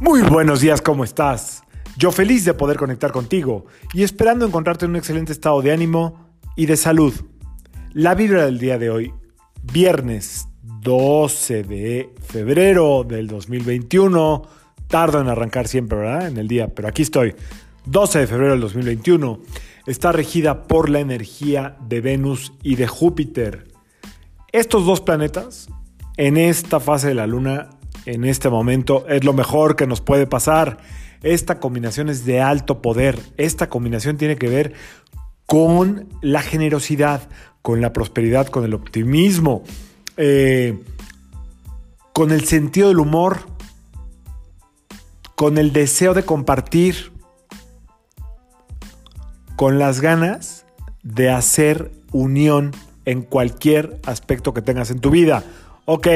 Muy buenos días, ¿cómo estás? Yo feliz de poder conectar contigo y esperando encontrarte en un excelente estado de ánimo y de salud. La vibra del día de hoy, viernes 12 de febrero del 2021. Tardo en arrancar siempre, ¿verdad? En el día, pero aquí estoy. 12 de febrero del 2021. Está regida por la energía de Venus y de Júpiter. Estos dos planetas, en esta fase de la luna, en este momento es lo mejor que nos puede pasar. Esta combinación es de alto poder. Esta combinación tiene que ver con la generosidad, con la prosperidad, con el optimismo, eh, con el sentido del humor, con el deseo de compartir, con las ganas de hacer unión en cualquier aspecto que tengas en tu vida. Ok,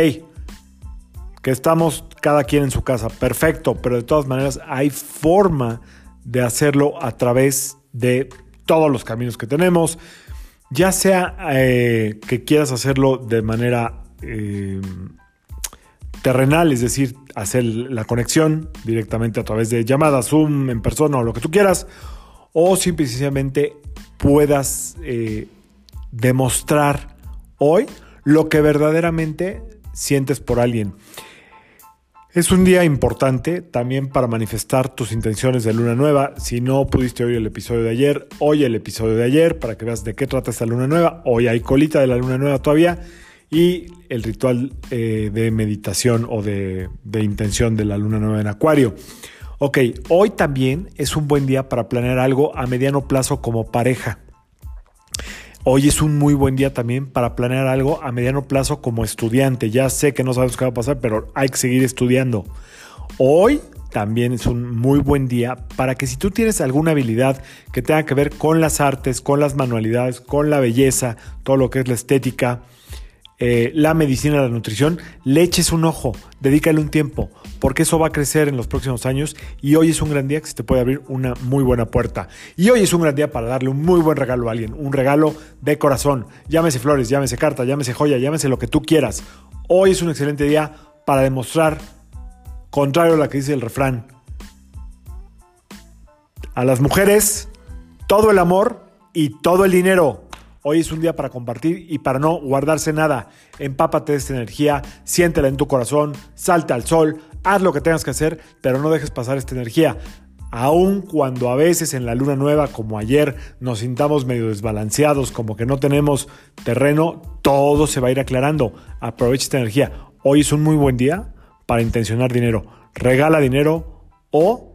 que estamos cada quien en su casa, perfecto, pero de todas maneras hay forma de hacerlo a través de todos los caminos que tenemos, ya sea eh, que quieras hacerlo de manera eh, terrenal, es decir, hacer la conexión directamente a través de llamadas, Zoom, en persona o lo que tú quieras, o simplemente puedas eh, demostrar hoy lo que verdaderamente sientes por alguien. Es un día importante también para manifestar tus intenciones de luna nueva. Si no pudiste oír el episodio de ayer, hoy el episodio de ayer para que veas de qué trata esta luna nueva. Hoy hay colita de la luna nueva todavía y el ritual eh, de meditación o de, de intención de la luna nueva en Acuario. Ok, hoy también es un buen día para planear algo a mediano plazo como pareja. Hoy es un muy buen día también para planear algo a mediano plazo como estudiante. Ya sé que no sabes qué va a pasar, pero hay que seguir estudiando. Hoy también es un muy buen día para que si tú tienes alguna habilidad que tenga que ver con las artes, con las manualidades, con la belleza, todo lo que es la estética, eh, la medicina, la nutrición, le eches un ojo, dedícale un tiempo, porque eso va a crecer en los próximos años y hoy es un gran día que se te puede abrir una muy buena puerta. Y hoy es un gran día para darle un muy buen regalo a alguien, un regalo de corazón, llámese flores, llámese carta, llámese joya, llámese lo que tú quieras. Hoy es un excelente día para demostrar, contrario a lo que dice el refrán, a las mujeres todo el amor y todo el dinero. Hoy es un día para compartir y para no guardarse nada. Empápate de esta energía, siéntela en tu corazón, salta al sol, haz lo que tengas que hacer, pero no dejes pasar esta energía. Aun cuando a veces en la luna nueva, como ayer, nos sintamos medio desbalanceados, como que no tenemos terreno, todo se va a ir aclarando. Aprovecha esta energía. Hoy es un muy buen día para intencionar dinero. Regala dinero o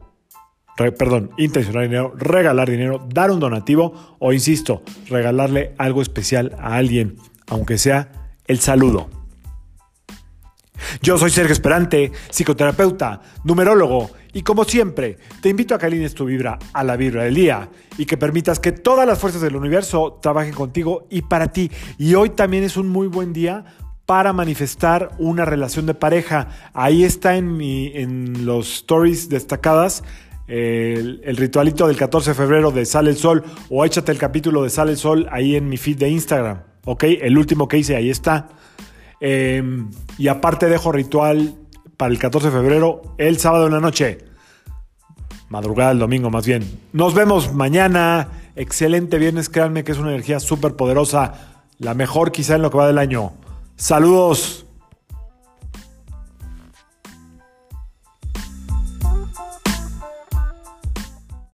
perdón, intencionar dinero, regalar dinero, dar un donativo o, insisto, regalarle algo especial a alguien, aunque sea el saludo. Yo soy Sergio Esperante, psicoterapeuta, numerólogo, y como siempre, te invito a que alines tu vibra a la vibra del día y que permitas que todas las fuerzas del universo trabajen contigo y para ti. Y hoy también es un muy buen día para manifestar una relación de pareja. Ahí está en, mi, en los stories destacadas el, ritualito del 14 de febrero de Sale el Sol o échate el capítulo de Sale el Sol ahí en mi feed de Instagram. ¿Ok? El último que hice, ahí está. Em, y aparte dejo ritual para el 14 de febrero, el sábado en la noche. Madrugada del domingo más bien. Nos vemos mañana. Excelente viernes, créanme que es una energía súper poderosa. La mejor quizá en lo que va del año. Saludos.